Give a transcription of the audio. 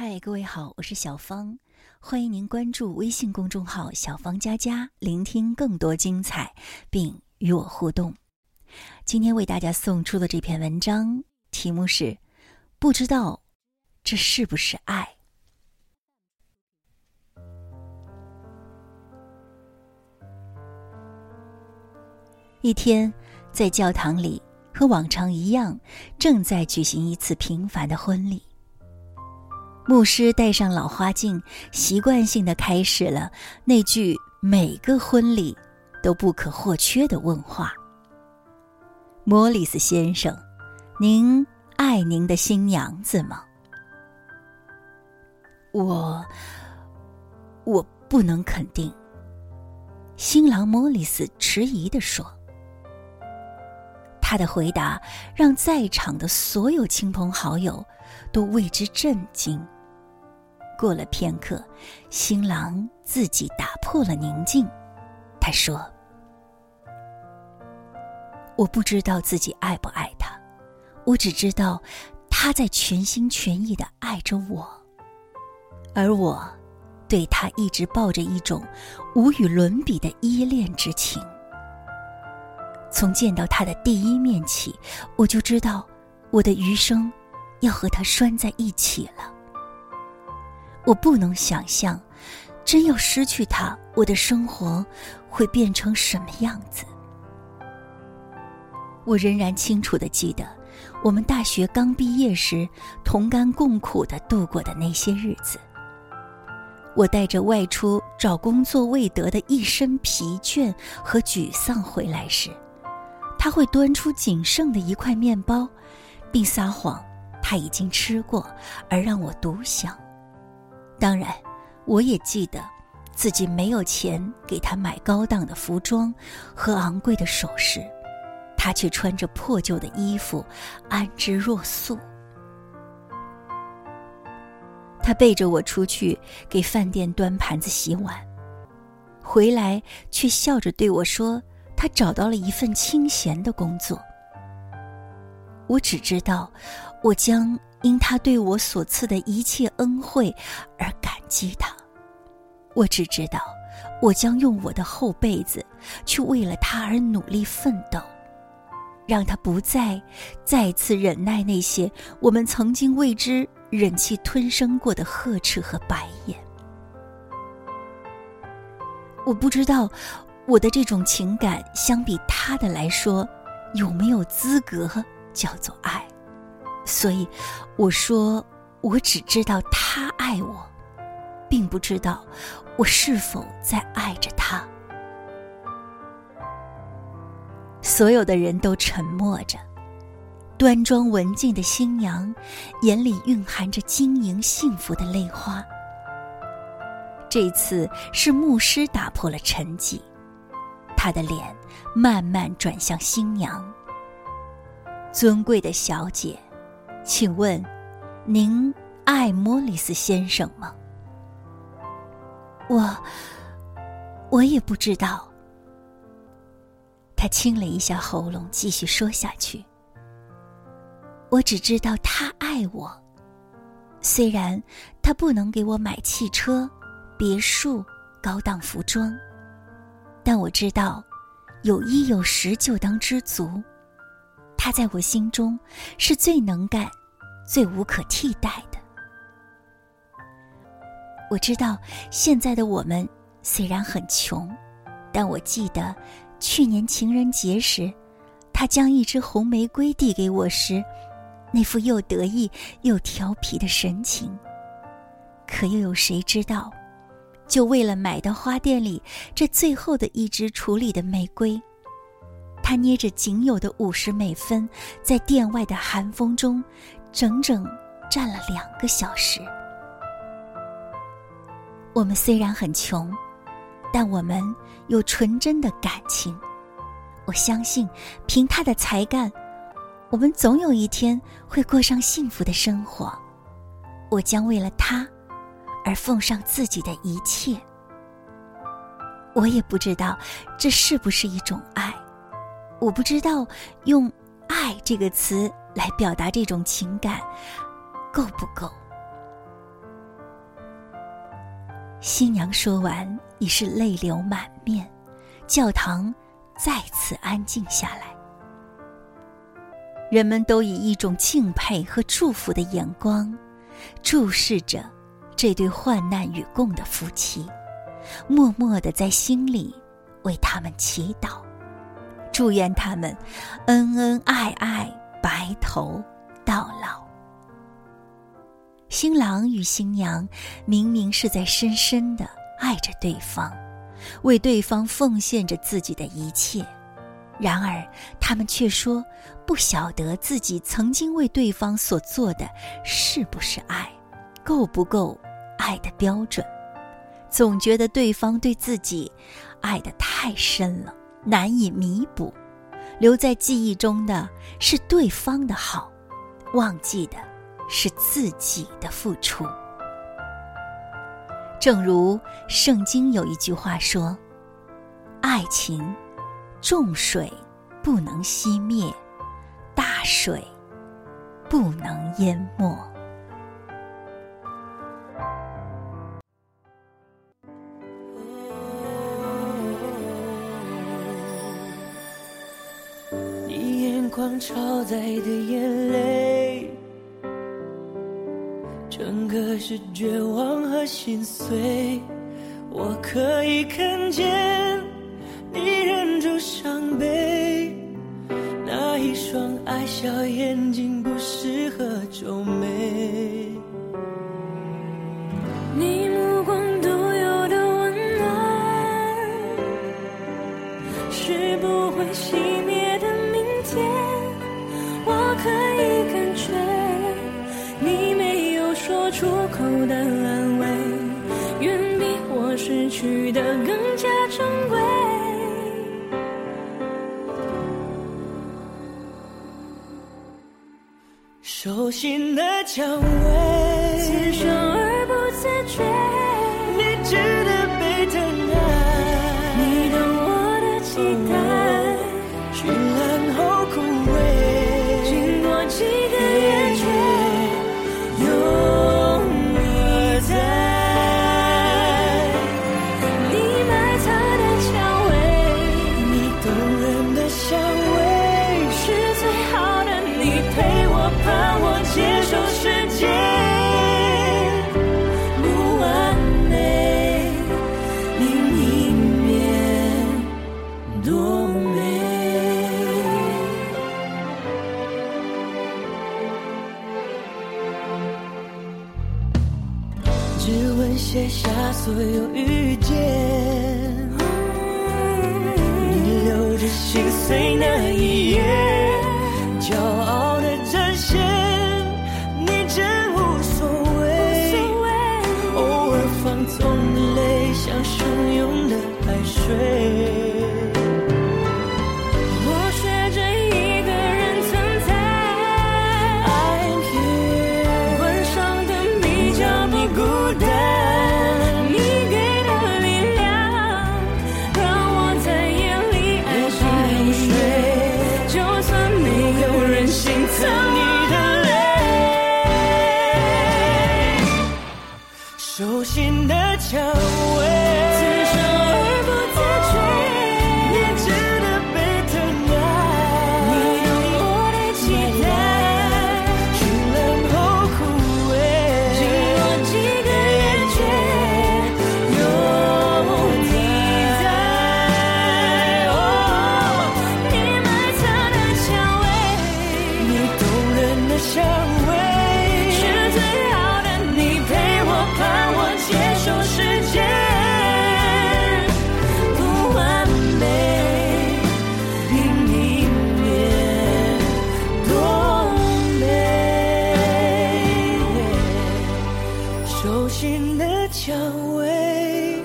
嗨，各位好，我是小芳，欢迎您关注微信公众号“小芳佳佳”，聆听更多精彩，并与我互动。今天为大家送出的这篇文章题目是：不知道这是不是爱。一天，在教堂里，和往常一样，正在举行一次平凡的婚礼。牧师戴上老花镜，习惯性的开始了那句每个婚礼都不可或缺的问话：“莫里斯先生，您爱您的新娘子吗？”我，我不能肯定。新郎莫里斯迟疑的说。他的回答让在场的所有亲朋好友都为之震惊。过了片刻，新郎自己打破了宁静，他说：“我不知道自己爱不爱他，我只知道他在全心全意的爱着我，而我对他一直抱着一种无与伦比的依恋之情。从见到他的第一面起，我就知道我的余生要和他拴在一起了。”我不能想象，真要失去他，我的生活会变成什么样子。我仍然清楚的记得，我们大学刚毕业时同甘共苦的度过的那些日子。我带着外出找工作未得的一身疲倦和沮丧回来时，他会端出仅剩的一块面包，并撒谎他已经吃过，而让我独享。当然，我也记得自己没有钱给他买高档的服装和昂贵的首饰，他却穿着破旧的衣服，安之若素。他背着我出去给饭店端盘子、洗碗，回来却笑着对我说：“他找到了一份清闲的工作。”我只知道，我将。因他对我所赐的一切恩惠而感激他，我只知道，我将用我的后辈子去为了他而努力奋斗，让他不再再次忍耐那些我们曾经为之忍气吞声过的呵斥和白眼。我不知道我的这种情感相比他的来说有没有资格叫做爱。所以，我说，我只知道他爱我，并不知道我是否在爱着他。所有的人都沉默着，端庄文静的新娘眼里蕴含着晶莹幸福的泪花。这次是牧师打破了沉寂，他的脸慢慢转向新娘，尊贵的小姐。请问，您爱莫里斯先生吗？我，我也不知道。他清了一下喉咙，继续说下去。我只知道他爱我，虽然他不能给我买汽车、别墅、高档服装，但我知道，有衣有食就当知足。他在我心中是最能干。最无可替代的。我知道现在的我们虽然很穷，但我记得去年情人节时，他将一支红玫瑰递给我时，那副又得意又调皮的神情。可又有谁知道，就为了买到花店里这最后的一支处理的玫瑰，他捏着仅有的五十美分，在店外的寒风中。整整站了两个小时。我们虽然很穷，但我们有纯真的感情。我相信，凭他的才干，我们总有一天会过上幸福的生活。我将为了他而奉上自己的一切。我也不知道这是不是一种爱，我不知道用“爱”这个词。来表达这种情感，够不够？新娘说完，已是泪流满面，教堂再次安静下来。人们都以一种敬佩和祝福的眼光，注视着这对患难与共的夫妻，默默的在心里为他们祈祷，祝愿他们恩恩爱爱，白头到老。新郎与新娘明明是在深深的爱着对方，为对方奉献着自己的一切，然而他们却说不晓得自己曾经为对方所做的是不是爱，够不够爱的标准，总觉得对方对自己爱的太深了，难以弥补，留在记忆中的是对方的好，忘记的。是自己的付出，正如圣经有一句话说：“爱情，重水不能熄灭，大水不能淹没。”光超载的眼泪。整个是绝望和心碎，我可以看见你忍住伤悲，那一双爱笑眼睛不适合皱眉。手心的蔷薇，所有遇见，你留着心碎那一夜，骄傲的展现，你真无所谓，偶尔放纵的泪像汹涌的海水。心的蔷薇。